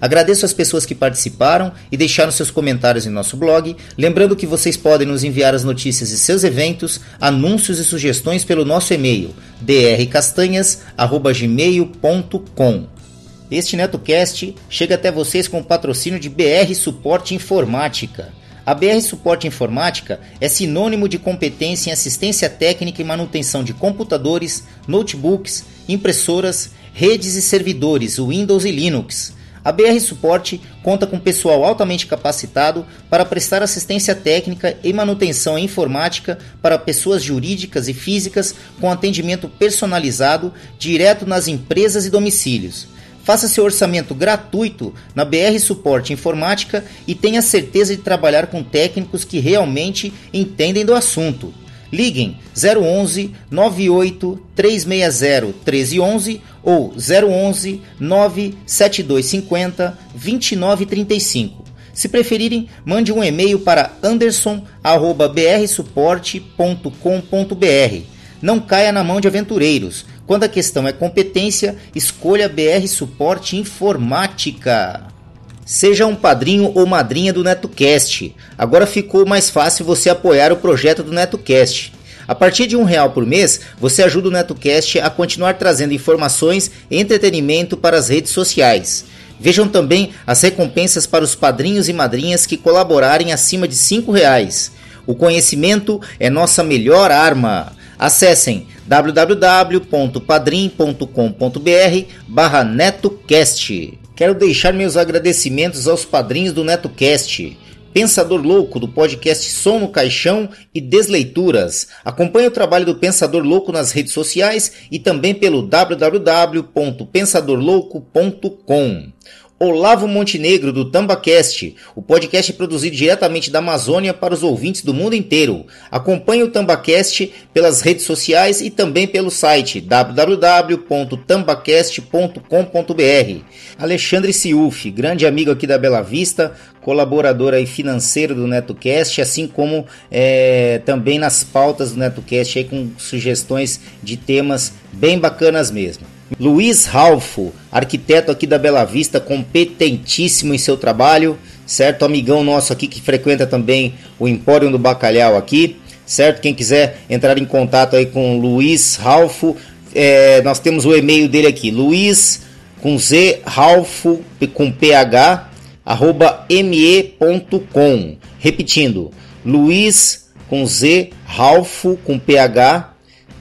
Agradeço as pessoas que participaram e deixaram seus comentários em nosso blog, lembrando que vocês podem nos enviar as notícias de seus eventos, anúncios e sugestões pelo nosso e-mail drcastanhas@gmail.com. Este NetoCast chega até vocês com o patrocínio de BR Suporte Informática. A BR Suporte Informática é sinônimo de competência em assistência técnica e manutenção de computadores, notebooks, impressoras, redes e servidores Windows e Linux. A BR Suporte conta com pessoal altamente capacitado para prestar assistência técnica e manutenção informática para pessoas jurídicas e físicas com atendimento personalizado direto nas empresas e domicílios. Faça seu orçamento gratuito na BR Suporte Informática e tenha certeza de trabalhar com técnicos que realmente entendem do assunto. Liguem 011 98 360 1311 ou 011 97250 2935. Se preferirem, mande um e-mail para anderson@brsuporte.com.br. Não caia na mão de aventureiros. Quando a questão é competência, escolha BR Suporte Informática. Seja um padrinho ou madrinha do NetoCast. Agora ficou mais fácil você apoiar o projeto do NetoCast. A partir de um real por mês, você ajuda o NetoCast a continuar trazendo informações e entretenimento para as redes sociais. Vejam também as recompensas para os padrinhos e madrinhas que colaborarem acima de cinco reais. O conhecimento é nossa melhor arma. Acessem www.padrim.com.br barra NetoCast. Quero deixar meus agradecimentos aos padrinhos do NetoCast. Pensador Louco, do podcast Som no Caixão e Desleituras. Acompanhe o trabalho do Pensador Louco nas redes sociais e também pelo www.pensadorlouco.com. Olavo Montenegro, do Tambacast, o podcast produzido diretamente da Amazônia para os ouvintes do mundo inteiro. Acompanhe o Tambacast pelas redes sociais e também pelo site www.tambacast.com.br. Alexandre Ciuf, grande amigo aqui da Bela Vista, colaborador aí financeiro do NetoCast, assim como é, também nas pautas do NetoCast aí com sugestões de temas bem bacanas mesmo. Luiz Ralfo, arquiteto aqui da Bela Vista, competentíssimo em seu trabalho, certo? Amigão nosso aqui que frequenta também o Empório do Bacalhau aqui, certo? Quem quiser entrar em contato aí com Luiz Ralfo, é, nós temos o e-mail dele aqui, Luiz com Z, Ralfo com PH, arroba me.com. Repetindo, Luiz com Z, Ralfo com PH,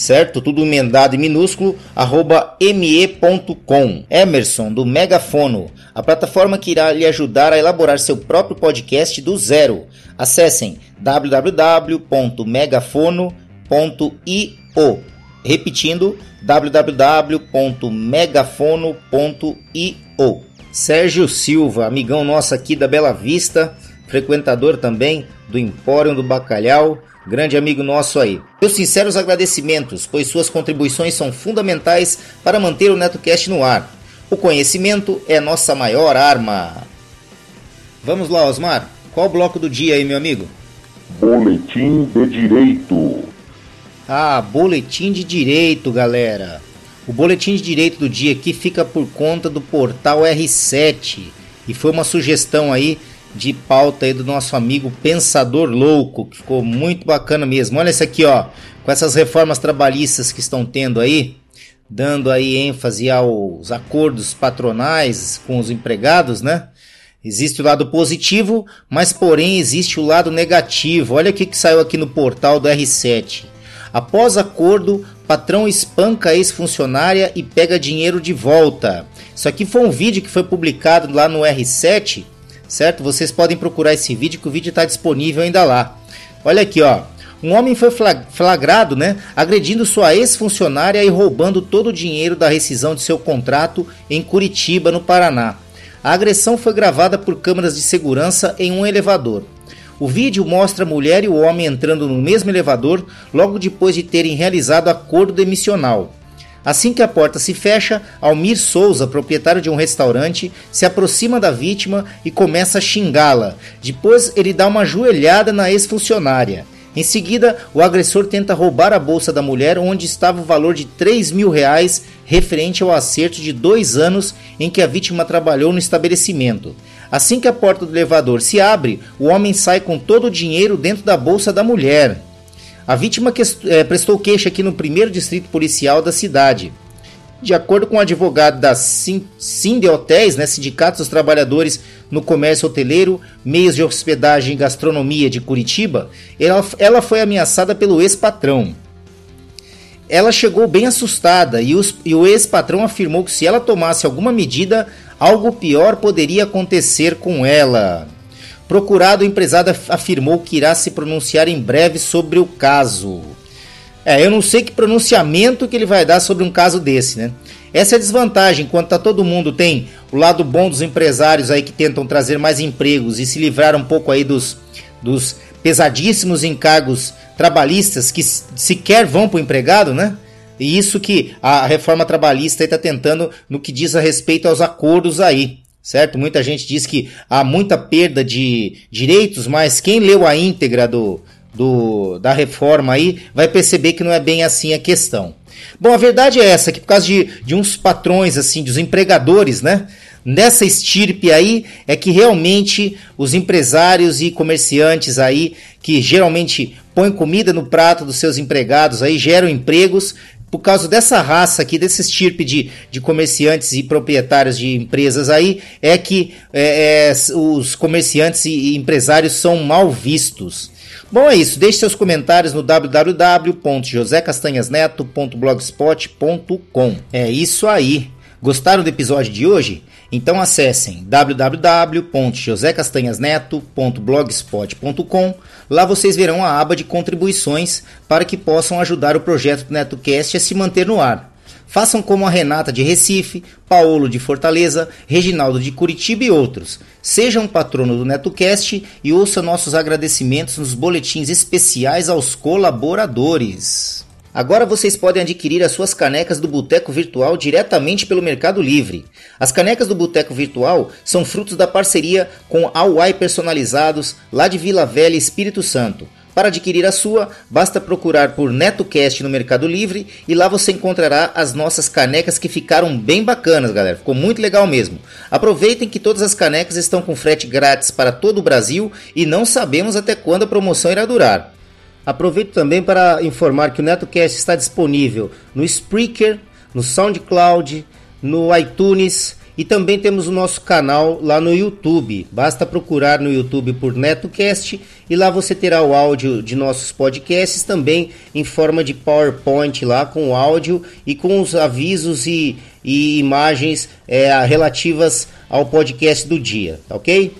certo? Tudo emendado em minúsculo, arroba me.com. Emerson, do Megafono, a plataforma que irá lhe ajudar a elaborar seu próprio podcast do zero. Acessem www.megafono.io. Repetindo, www.megafono.io. Sérgio Silva, amigão nosso aqui da Bela Vista, frequentador também do Empório do Bacalhau, grande amigo nosso aí. Meus sinceros agradecimentos, pois suas contribuições são fundamentais para manter o NetoCast no ar. O conhecimento é nossa maior arma. Vamos lá, Osmar. Qual o bloco do dia aí, meu amigo? Boletim de Direito. Ah, boletim de direito, galera. O boletim de direito do dia aqui fica por conta do portal R7 e foi uma sugestão aí de pauta aí do nosso amigo Pensador Louco, que ficou muito bacana mesmo. Olha isso aqui, ó, com essas reformas trabalhistas que estão tendo aí, dando aí ênfase aos acordos patronais com os empregados, né? Existe o lado positivo, mas porém existe o lado negativo. Olha o que, que saiu aqui no portal do R7. Após acordo, patrão espanca ex-funcionária e pega dinheiro de volta. Isso aqui foi um vídeo que foi publicado lá no R7 certo? Vocês podem procurar esse vídeo que o vídeo está disponível ainda lá. Olha aqui, ó. Um homem foi flagrado, né, agredindo sua ex-funcionária e roubando todo o dinheiro da rescisão de seu contrato em Curitiba, no Paraná. A agressão foi gravada por câmeras de segurança em um elevador. O vídeo mostra a mulher e o homem entrando no mesmo elevador logo depois de terem realizado acordo demissional. Assim que a porta se fecha, Almir Souza, proprietário de um restaurante, se aproxima da vítima e começa a xingá-la. Depois, ele dá uma joelhada na ex-funcionária. Em seguida, o agressor tenta roubar a bolsa da mulher, onde estava o valor de 3 mil reais, referente ao acerto de dois anos em que a vítima trabalhou no estabelecimento. Assim que a porta do elevador se abre, o homem sai com todo o dinheiro dentro da bolsa da mulher. A vítima que, é, prestou queixa aqui no primeiro distrito policial da cidade. De acordo com o advogado da Sinde Hotéis, né, Sindicato dos Trabalhadores no Comércio Hoteleiro, Meios de Hospedagem e Gastronomia de Curitiba, ela, ela foi ameaçada pelo ex-patrão. Ela chegou bem assustada e, os, e o ex-patrão afirmou que se ela tomasse alguma medida, algo pior poderia acontecer com ela. Procurado, o empresário afirmou que irá se pronunciar em breve sobre o caso. É, eu não sei que pronunciamento que ele vai dar sobre um caso desse, né? Essa é a desvantagem, enquanto tá todo mundo tem o lado bom dos empresários aí que tentam trazer mais empregos e se livrar um pouco aí dos, dos pesadíssimos encargos trabalhistas que sequer vão para o empregado, né? E isso que a reforma trabalhista está tentando no que diz a respeito aos acordos aí certo? Muita gente diz que há muita perda de direitos, mas quem leu a íntegra do, do, da reforma aí vai perceber que não é bem assim a questão. Bom, a verdade é essa, que por causa de, de uns patrões, assim, dos empregadores, né? Nessa estirpe aí é que realmente os empresários e comerciantes aí, que geralmente põem comida no prato dos seus empregados aí, geram empregos, por causa dessa raça aqui, desse estirpe de, de comerciantes e proprietários de empresas aí, é que é, é, os comerciantes e empresários são mal vistos. Bom, é isso. Deixe seus comentários no www.josecastanhasneto.blogspot.com. É isso aí. Gostaram do episódio de hoje? Então acessem www.josecastanhasneto.blogspot.com. Lá vocês verão a aba de contribuições para que possam ajudar o projeto do NetoCast a se manter no ar. Façam como a Renata de Recife, Paulo de Fortaleza, Reginaldo de Curitiba e outros. Sejam patrono do NetoCast e ouça nossos agradecimentos nos boletins especiais aos colaboradores. Agora vocês podem adquirir as suas canecas do Boteco Virtual diretamente pelo Mercado Livre. As canecas do Boteco Virtual são frutos da parceria com Awai Personalizados, lá de Vila Velha, Espírito Santo. Para adquirir a sua, basta procurar por NetoCast no Mercado Livre e lá você encontrará as nossas canecas que ficaram bem bacanas, galera. Ficou muito legal mesmo. Aproveitem que todas as canecas estão com frete grátis para todo o Brasil e não sabemos até quando a promoção irá durar. Aproveito também para informar que o NetoCast está disponível no Spreaker, no SoundCloud, no iTunes e também temos o nosso canal lá no YouTube. Basta procurar no YouTube por NetoCast e lá você terá o áudio de nossos podcasts também em forma de PowerPoint lá com o áudio e com os avisos e, e imagens é, relativas ao podcast do dia, tá ok?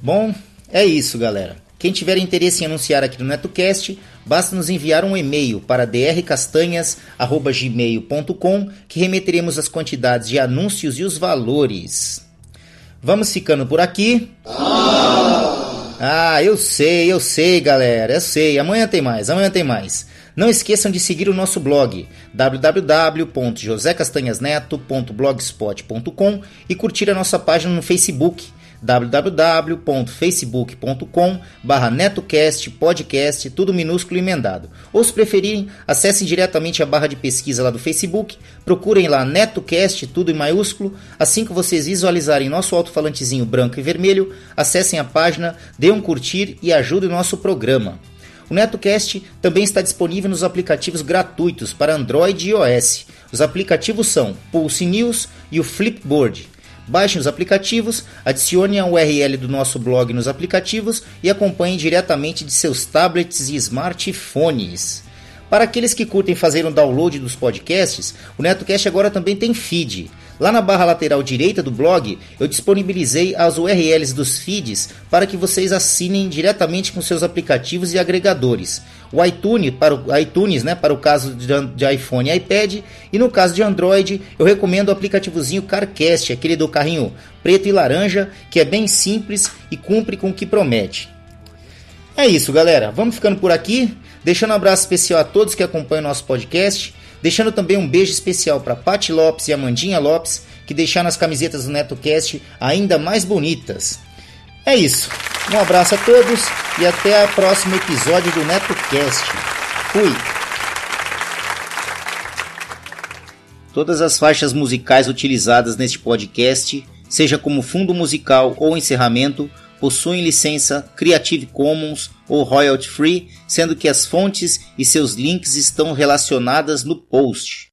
Bom, é isso, galera. Quem tiver interesse em anunciar aqui no NetoCast, basta nos enviar um e-mail para drcastanhas.gmail.com que remeteremos as quantidades de anúncios e os valores. Vamos ficando por aqui. Ah, eu sei, eu sei, galera, eu sei. Amanhã tem mais, amanhã tem mais. Não esqueçam de seguir o nosso blog www.josecastanhasneto.blogspot.com e curtir a nossa página no Facebook www.facebook.com barra netocast podcast, tudo minúsculo e emendado. Ou se preferirem, acessem diretamente a barra de pesquisa lá do Facebook, procurem lá NetoCast, tudo em maiúsculo. Assim que vocês visualizarem nosso alto-falantezinho branco e vermelho, acessem a página, dê um curtir e ajudem o nosso programa. O NetoCast também está disponível nos aplicativos gratuitos para Android e iOS. Os aplicativos são Pulse News e o Flipboard. Baixem os aplicativos, adicione a URL do nosso blog nos aplicativos e acompanhem diretamente de seus tablets e smartphones. Para aqueles que curtem fazer um download dos podcasts, o NetoCast agora também tem feed. Lá na barra lateral direita do blog, eu disponibilizei as URLs dos feeds para que vocês assinem diretamente com seus aplicativos e agregadores. O iTunes para o iTunes, né, para o caso de, iPhone e iPad, e no caso de Android, eu recomendo o aplicativozinho CarCast, aquele do carrinho preto e laranja, que é bem simples e cumpre com o que promete. É isso, galera. Vamos ficando por aqui. Deixando um abraço especial a todos que acompanham nosso podcast. Deixando também um beijo especial para Pati Lopes e Amandinha Lopes, que deixaram as camisetas do NetoCast ainda mais bonitas. É isso. Um abraço a todos e até o próximo episódio do NetoCast. Fui! Todas as faixas musicais utilizadas neste podcast, seja como fundo musical ou encerramento, possuem licença Creative Commons ou royalty free, sendo que as fontes e seus links estão relacionadas no post.